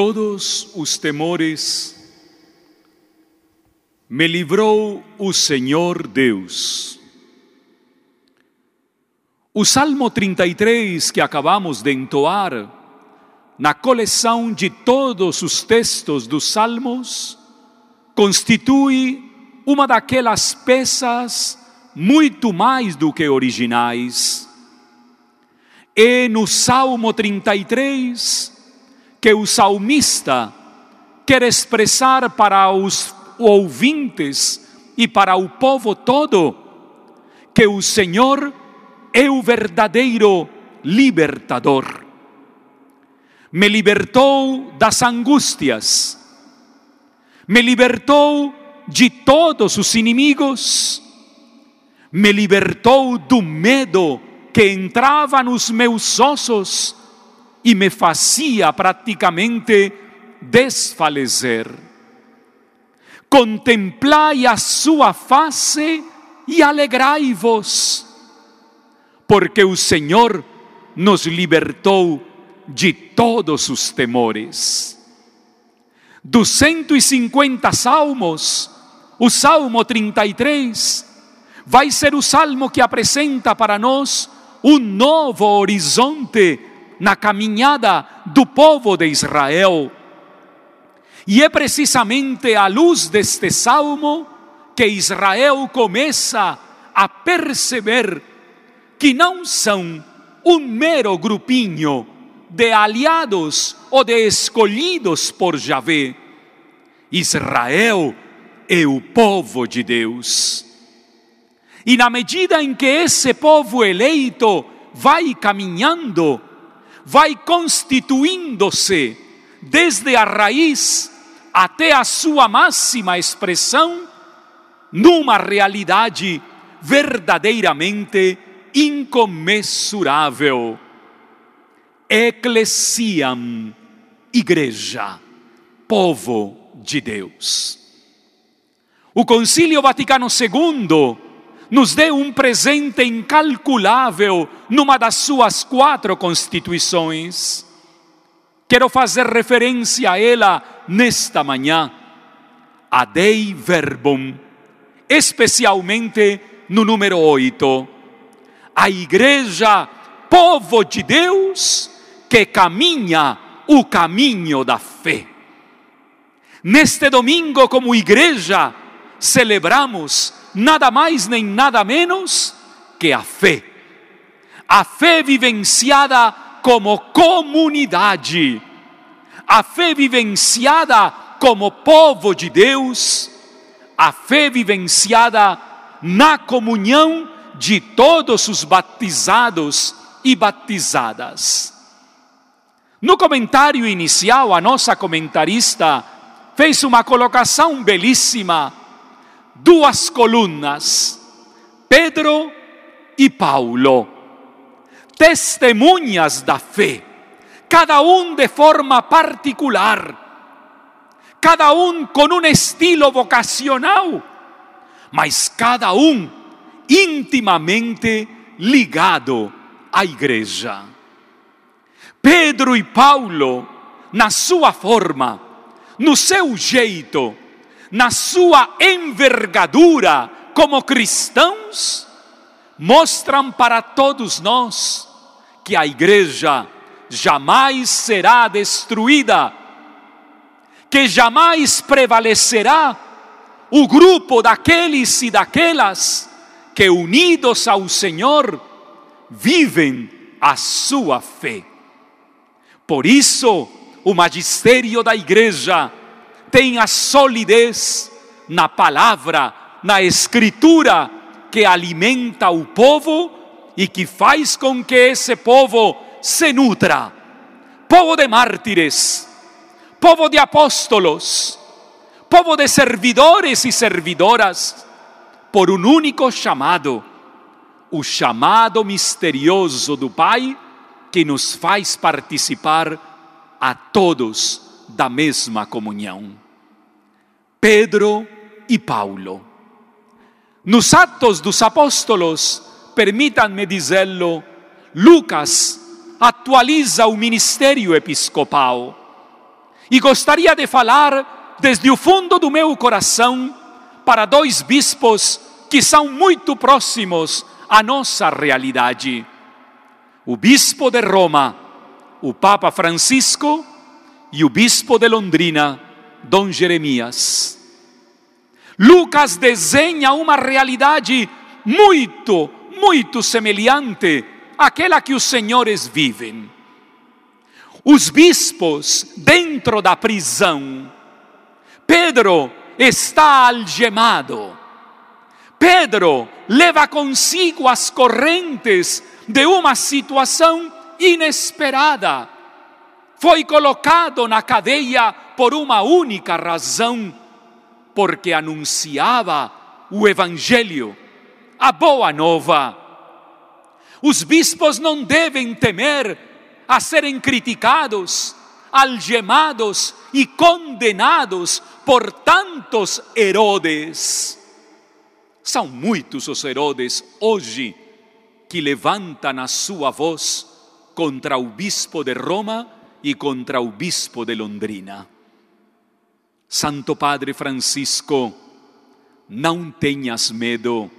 todos os temores, me livrou o Senhor Deus. O Salmo 33 que acabamos de entoar, na coleção de todos os textos dos Salmos, constitui uma daquelas peças muito mais do que originais. E no Salmo 33, que o salmista quer expressar para os ouvintes e para o povo todo que o Senhor é o verdadeiro libertador. Me libertou das angústias, me libertou de todos os inimigos, me libertou do medo que entrava nos meus ossos e me fazia praticamente desfalecer. Contemplai a sua face e alegrai-vos, porque o Senhor nos libertou de todos os temores. Dos 150 salmos, o Salmo 33 vai ser o salmo que apresenta para nós um novo horizonte na caminhada do povo de Israel. E é precisamente à luz deste salmo que Israel começa a perceber que não são um mero grupinho de aliados ou de escolhidos por Javé. Israel é o povo de Deus. E na medida em que esse povo eleito vai caminhando, vai constituindo-se desde a raiz até a sua máxima expressão numa realidade verdadeiramente incomensurável. Eclesiam, igreja, povo de Deus. O Concílio Vaticano II nos deu um presente incalculável numa das suas quatro constituições. Quero fazer referência a ela nesta manhã, a Dei Verbum, especialmente no número 8. A igreja, povo de Deus, que caminha o caminho da fé. Neste domingo, como igreja, celebramos nada mais nem nada menos que a fé. A fé vivenciada como comunidade, a fé vivenciada como povo de Deus, a fé vivenciada na comunhão de todos os batizados e batizadas. No comentário inicial, a nossa comentarista fez uma colocação belíssima duas colunas, Pedro e Paulo, testemunhas da fé, cada um de forma particular, cada um com um estilo vocacional, mas cada um intimamente ligado à igreja. Pedro e Paulo, na sua forma, no seu jeito, na sua envergadura como cristãos, mostram para todos nós que a igreja jamais será destruída, que jamais prevalecerá o grupo daqueles e daquelas que, unidos ao Senhor, vivem a sua fé. Por isso, o magistério da igreja tem a solidez na palavra, na escritura que alimenta o povo e que faz com que esse povo se nutra. Povo de mártires, povo de apóstolos, povo de servidores e servidoras, por um único chamado, o chamado misterioso do Pai que nos faz participar a todos da mesma comunhão. Pedro e Paulo. Nos Atos dos Apóstolos, permitam-me dizê-lo, Lucas atualiza o ministério episcopal E gostaria de falar desde o fundo do meu coração para dois bispos que são muito próximos à nossa realidade. O bispo de Roma, o Papa Francisco, e o bispo de Londrina, Dom Jeremias. Lucas desenha uma realidade muito, muito semelhante àquela que os senhores vivem. Os bispos dentro da prisão. Pedro está algemado. Pedro leva consigo as correntes de uma situação inesperada. Foi colocado na cadeia por uma única razão, porque anunciava o Evangelho, a boa nova. Os bispos não devem temer a serem criticados, algemados e condenados por tantos Herodes. São muitos os Herodes hoje que levantam a sua voz contra o bispo de Roma e contra o bispo de Londrina. Santo Padre Francisco, não tenhas medo.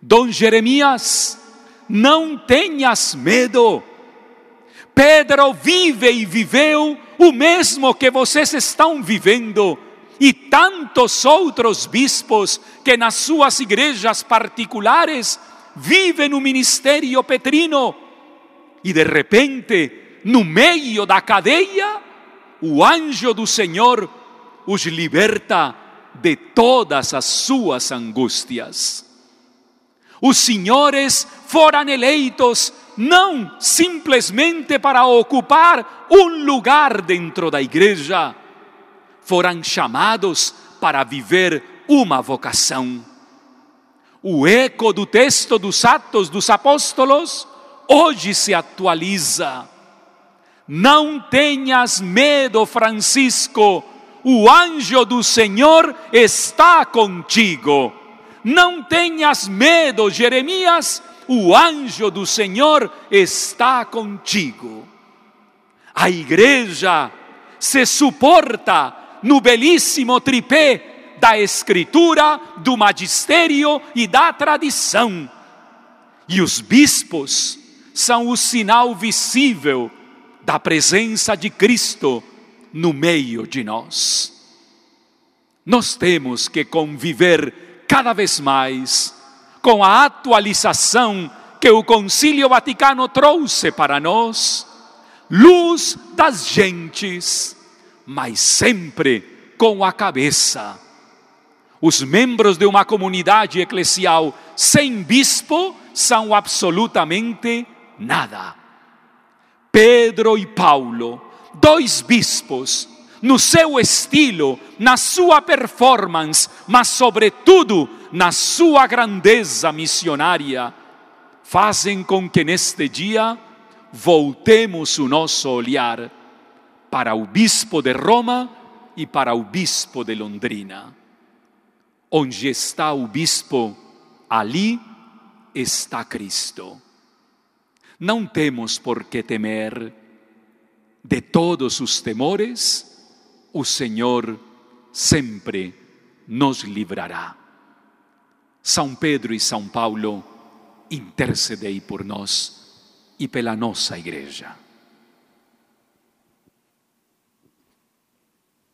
Dom Jeremias, não tenhas medo. Pedro vive e viveu o mesmo que vocês estão vivendo, e tantos outros bispos que nas suas igrejas particulares vivem o ministério petrino, e de repente, no meio da cadeia, o anjo do Senhor os liberta de todas as suas angústias. Os senhores foram eleitos não simplesmente para ocupar um lugar dentro da igreja, foram chamados para viver uma vocação. O eco do texto dos Atos dos Apóstolos hoje se atualiza. Não tenhas medo, Francisco, o anjo do Senhor está contigo. Não tenhas medo, Jeremias, o anjo do Senhor está contigo. A igreja se suporta no belíssimo tripé da Escritura, do magistério e da tradição. E os bispos são o sinal visível da presença de Cristo no meio de nós. Nós temos que conviver cada vez mais com a atualização que o Concílio Vaticano trouxe para nós, luz das gentes, mas sempre com a cabeça. Os membros de uma comunidade eclesial sem bispo são absolutamente nada. Pedro e Paulo, dois bispos, no seu estilo, na sua performance, mas sobretudo na sua grandeza missionária, fazem com que neste dia voltemos o nosso olhar para o bispo de Roma e para o bispo de Londrina. Onde está o bispo, ali está Cristo. Não temos por que temer de todos os temores, o Senhor sempre nos livrará. São Pedro e São Paulo, intercedei por nós e pela nossa igreja.